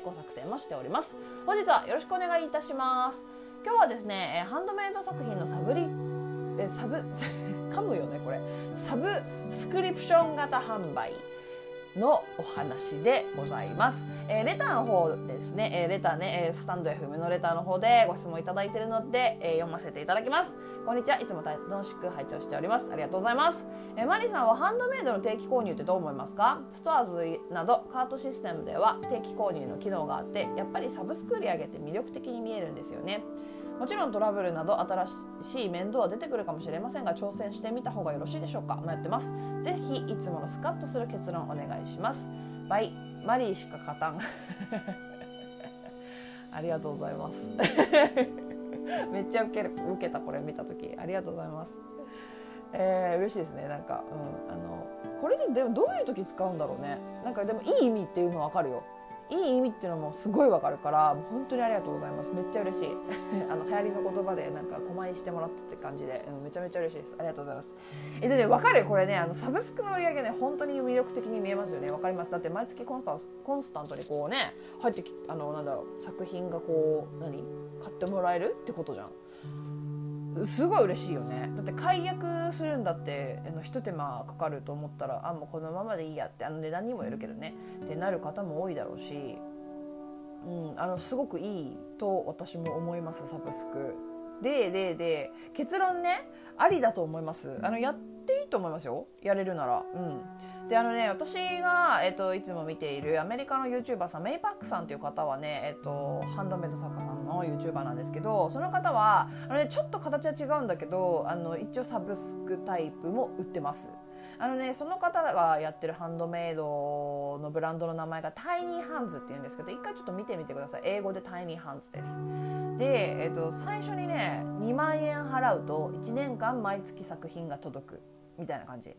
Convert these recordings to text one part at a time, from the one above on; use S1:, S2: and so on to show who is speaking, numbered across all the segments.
S1: 行作成もしております。本日はよろしくお願いいたします。今日はですねハンドメイド作品のサブリえサブ 噛むよねこれ。サブスクリプション型販売。のお話でございます、えー、レターの方でですね、えー、レターね。え、スタンド FM のレターの方でご質問いただいているので、えー、読ませていただきます。こんにちは。いつも楽しく拝聴しております。ありがとうございます、えー、マリさんはハンドメイドの定期購入ってどう思いますか？ストアーズなどカートシステムでは定期購入の機能があってやっぱりサブスク売り上げて魅力的に見えるんですよね。もちろんトラブルなど新しい面倒は出てくるかもしれませんが挑戦してみた方がよろしいでしょうか迷ってます。ぜひいつものスカッとする結論お願いします。 by マリーしか勝たん。ありがとうございます。めっちゃ受ける受けたこれ見た時。ありがとうございます。えー、嬉しいですね。なんか、うん、あのこれででもどういう時使うんだろうね。なんかでもいい意味っていうのは分かるよ。いい意味っていうのもすごいわかるから本当にありがとうございます。めっちゃ嬉しい。あの流行りの言葉でなんか狛江してもらったって感じで、うん、めちゃめちゃ嬉しいです。ありがとうございます。えでね分かるこれね。あのサブスクの売り上げね本当に魅力的に見えますよね。わかります。だって毎月コンスタコンスタントにこうね入ってきあのなんだろう作品がこう何買ってもらえるってことじゃんすごい嬉しいよねだって解約するんだってあのひと手間かかると思ったらあもうこのままでいいやってあの値段にもよるけどねってなる方も多いだろうし、うん、あのすごくいいと私も思いますサブスク。ででで結論ねありだと思いますあのやっていいと思いますよやれるなら。うんであのね私が、えっと、いつも見ているアメリカの YouTuber さんメイパックさんという方はね、えっと、ハンドメイド作家さんの YouTuber なんですけどその方はあの、ね、ちょっと形は違うんだけどあの一応サブスクタイプも売ってます。あのね、その方がやってるハンドメイドのブランドの名前がタイニーハンズっていうんですけど一回ちょっと見てみてください。英語でタイニーハンズです。で、えっと、最初にね2万円払うと1年間毎月作品が届く。みたいな感じ。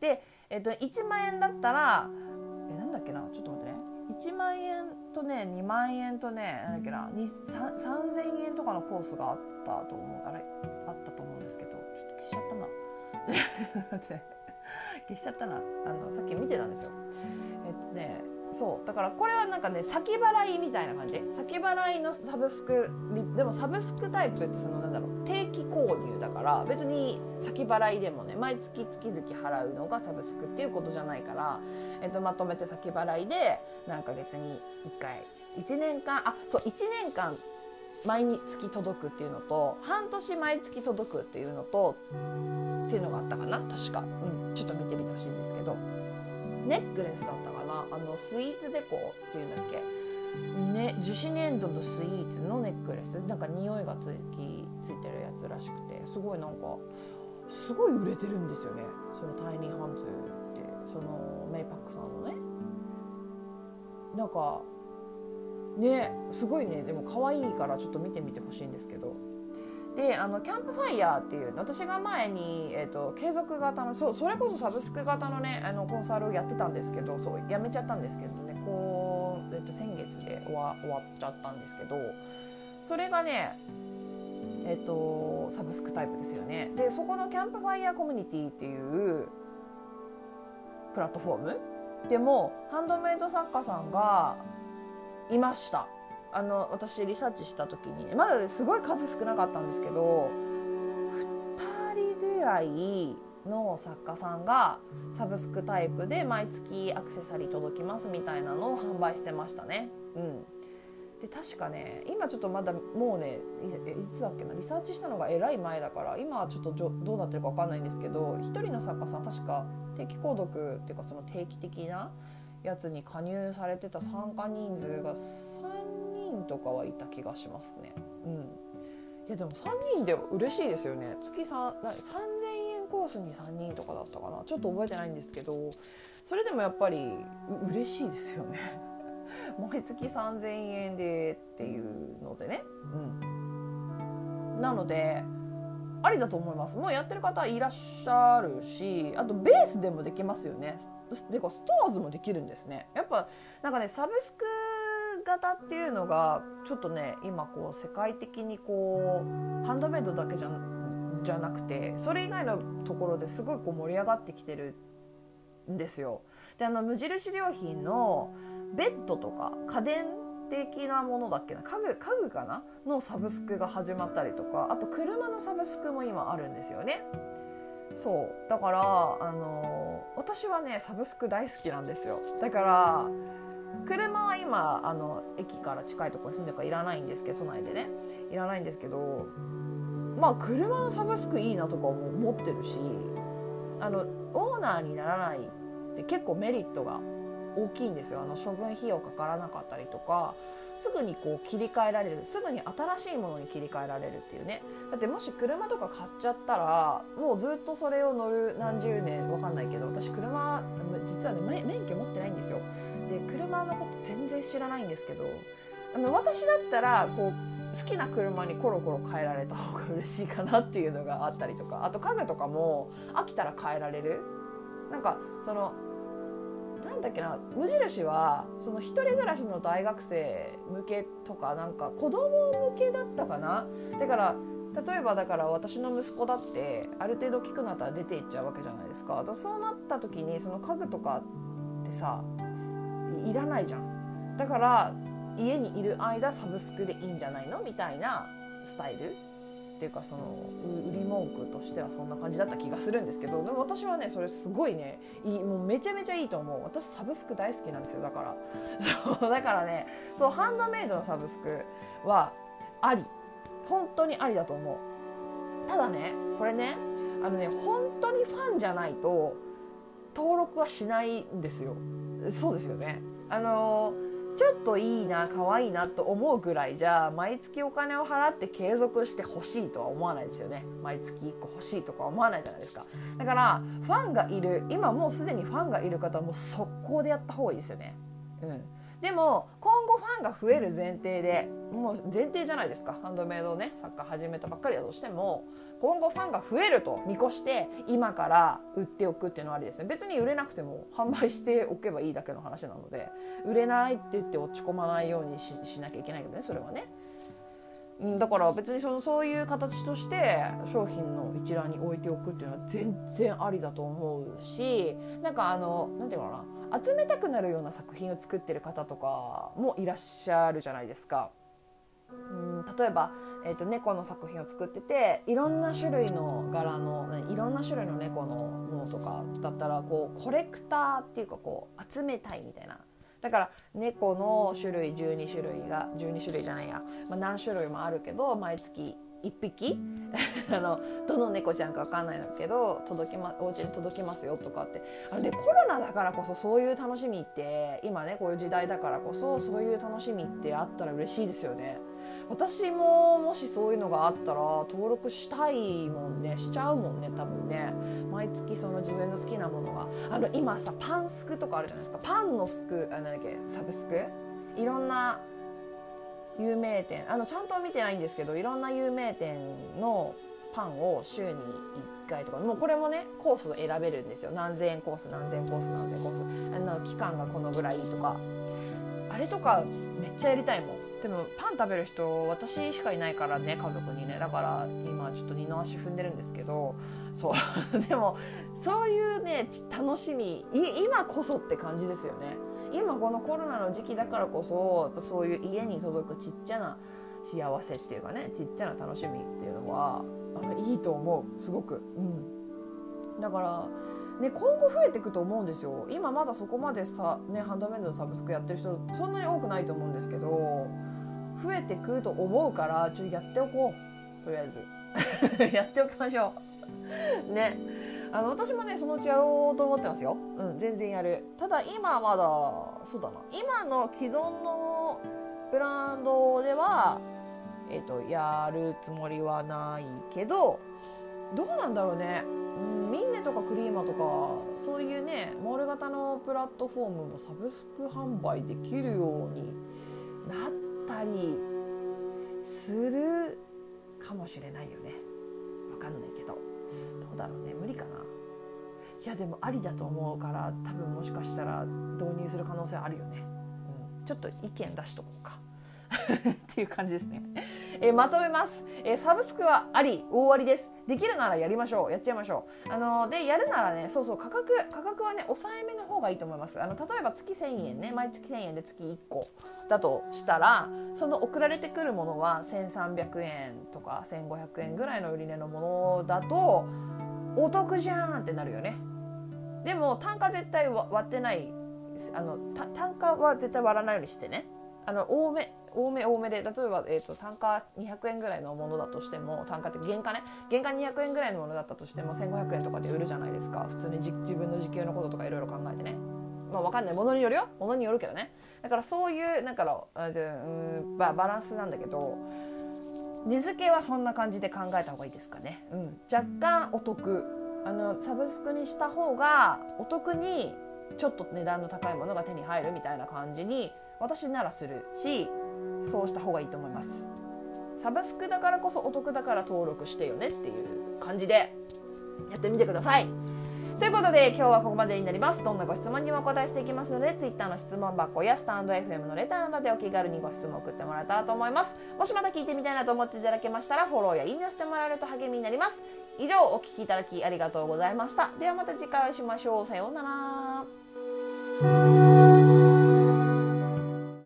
S1: でえっと、1万円だったらえなんだっけな？ちょっと待ってね。1万円とね2万円とねなんだっけな？3000円とかのコースがあったと思う。あれあったと思うんですけど。ちょっと消しちゃったな。消しちゃったな。あのさっき見てたんですよ。えっとねそう。だからこれはなんかね先払いみたいな感じ。先払いのサブスクでもサブスクタイプってそのなんだろう。購入だから別に先払いでもね毎月月々払うのがサブスクっていうことじゃないから、えっと、まとめて先払いで何ヶ月に1回1年間あそう1年間毎月届くっていうのと半年毎月届くっていうのとっていうのがあったかな確か、うん、ちょっと見てみてほしいんですけど。ネックレスだったかなあのスイーツデコっていうんだっけ？ね、樹脂粘土のスイーツのネックレス？なんか匂いがつきついてるやつらしくてすごいなんかすごい売れてるんですよね。そのタイニーハンズってそのメイパックさんのね。なんかねすごいね。でも可愛いからちょっと見てみてほしいんですけど。であのキャンプファイヤーっていう私が前に、えーと、継続型のそうそれこそサブスク型のねあのコンサルをやってたんですけどそうやめちゃったんですけどね。こう、えーと、先月で終わ終わっちゃったんですけどそれがねえっ、とサブスクタイプですよね。でそこのキャンプファイヤーコミュニティっていうプラットフォーム？でもハンドメイド作家さんがいました。あの私リサーチした時に。まだすごい数少なかったんですけど2人ぐらいの作家さんがサブスクタイプで毎月アクセサリー届きますみたいなのを販売してましたね。うん、で確かね今ちょっとまだもうねいつだっけなリサーチしたのがえらい前だから今はちょっとどうなってるか分かんないんですけど1人の作家さん確か定期購読っていうかその定期的なやつに加入されてた参加人数が3人とかはいた気がしますね。うん、いやでも3人で嬉しいですよね月3 3000円コースに3人とかだったかなちょっと覚えてないんですけどそれでもやっぱり嬉しいですよね。毎月3,000円でっていうのでね、うん、なのでありだと思います。もうやってる方いらっしゃるしあとベースでもできますよね。でかストアーズもできるんですね。やっぱなんかねサブスク型っていうのがちょっとね今こう世界的にこうハンドメイドだけじゃじゃなくてそれ以外のところですごいこう盛り上がってきてるんですよ。であの無印良品のベッドとか家電的なものだっけな？家具家具かな？のサブスクが始まったりとかあと車のサブスクも今あるんですよね。そう。だからあの私はねサブスク大好きなんですよ。だから車は今あの駅から近いところに住んでるからいらないんですけど都内でね。いらないんですけどまあ車のサブスクいいなとかも思ってるしあのオーナーにならないって結構メリットが大きいんですよ。あの処分費用かからなかったりとかすぐにこう切り替えられる。すぐに新しいものに切り替えられるっていうね。だってもし車とか買っちゃったらもうずっとそれを乗る何十年わかんないけど私車実はね免許持ってないんですよ。で車のこと全然知らないんですけどあの私だったらこう好きな車にコロコロ変えられた方が嬉しいかなっていうのがあったりとかあと家具とかも飽きたら変えられる。なんかそのなんだっけな無印はその一人暮らしの大学生向けとかなんか子供向けだったかな。だから例えばだから私の息子だってある程度大きくなったら出ていっちゃうわけじゃないですか。そうなった時にその家具とかってさいらないじゃん。だから家にいる間サブスクでいいんじゃないの？みたいなスタイル。っていうかその売り文句としてはそんな感じだった気がするんですけどでも私はねそれすごいねいいもうめちゃめちゃいいと思う。私サブスク大好きなんですよだから。そうだからねそうハンドメイドのサブスクはあり。本当にありだと思う。ただねこれねあのね本当にファンじゃないと登録はしないんですよ。そうですよね。あのちょっといいな可愛いなと思うぐらいじゃ毎月お金を払って継続してほしいとは思わないですよね。毎月1個欲しいとか思わないじゃないですか。だからファンがいる今もうすでにファンがいる方はもう速攻でやった方がいいですよね。うん。でも今後ファンが増える前提でもう前提じゃないですか。ハンドメイドねサッカー始めたばっかりだとしても今後ファンが増えると見越して今から売っておくっていうのはありですね。別に売れなくても販売しておけばいいだけの話なので売れないって言って落ち込まないようにししなきゃいけないけどね。それはね。だから別にそのそういう形として商品の一覧に置いておくっていうのは全然ありだと思うしなんかあの何て言うかな。集めたくなるような作品を作ってる方とかもいらっしゃるじゃないですか。うん例えば、えーと、猫の作品を作ってていろんな種類の柄のいろんな種類の猫のものとかだったらこうコレクターっていうかこう集めたいみたいな。だから猫の種類12種類が12種類じゃないや、まあ、何種類もあるけど毎月1匹。あのどの猫ちゃんか分かんないんだけど届き、ま、お家に届きますよとかって。あの、ね、コロナだからこそそういう楽しみって今ねこういう時代だからこそそういう楽しみってあったら嬉しいですよね。私ももしそういうのがあったら登録したいもんねしちゃうもんね多分ね。毎月その自分の好きなものが。あの今さパンスクとかあるじゃないですか。パンのスクあなんだっけサブスク？いろんな有名店。あのちゃんと見てないんですけどいろんな有名店のパンを週に1回とか。もうこれもねコースを選べるんですよ。何千円コース何千円コース何千円コース。あの期間がこのぐらいとか。あれとかめっちゃやりたいもん。でもパン食べる人私しかいないからね家族にね。だから今ちょっと二の足踏んでるんですけどそう。でもそういうね楽しみ今こそって感じですよね。今このコロナの時期だからこそやっぱそういう家に届くちっちゃな幸せっていうかねちっちゃな楽しみっていうのはあのいいと思う。すごく。うん、だからね、今後増えていくと思うんですよ。今まだそこまでさ、ね、ハンドメイドのサブスクやってる人そんなに多くないと思うんですけど増えてくと思うからちょっとやっておこう。とりあえず。やっておきましょう。ね。あの私もねそのうちやろうと思ってますよ。うん全然やる。ただ今まだそうだな。今の既存のブランドではえっ、ー、とやるつもりはないけどどうなんだろうね。うん、ミンネとかクリーマとかそういうねモール型のプラットフォームもサブスク販売できるようになったりするかもしれないよね。わかんないけど。どうだろうね。無理かな。いやでもありだと思うから多分もしかしたら導入する可能性あるよね、うん、ちょっと意見出しとこうか。っていう感じですね。えー、まとめます、えー、サブスクはあり大ありです。できるならやりましょう。やっちゃいましょう。あのー、でやるならねそうそう価格価格はね抑えめの方がいいと思います。あの例えば月1000円ね。毎月1000円で月1個だとしたらその送られてくるものは1300円とか1500円ぐらいの売り値のものだとお得じゃんってなるよね。でも単価絶対割ってないあの単価は絶対割らないようにしてね。あの多め多め多めで例えば、えーと、単価200円ぐらいのものだとしても単価って原価ね。原価200円ぐらいのものだったとしても1500円とかで売るじゃないですか。普通に自分の時給のこととかいろいろ考えてね。まあ分かんない。ものによるよ。ものによるけどね。だからそういうなんかのうんババランスなんだけど値付けはそんな感じで考えた方がいいですかね、うん、若干お得。あのサブスクにした方がお得にちょっと値段の高いものが手に入るみたいな感じに私ならするしそうした方がいいと思います。サブスクだからこそお得だから登録してよねっていう感じでやってみてください。ということで今日はここまでになります。どんなご質問にもお答えしていきますので Twitter の質問箱やスタンド FM のレターなどでお気軽にご質問を送ってもらえたらと思います。もしまた聞いてみたいなと思っていただけましたらフォローやいいねをしてもらえると励みになります。以上お聴きいただきありがとうございました。ではまた次回お会いしましょう。さようなら。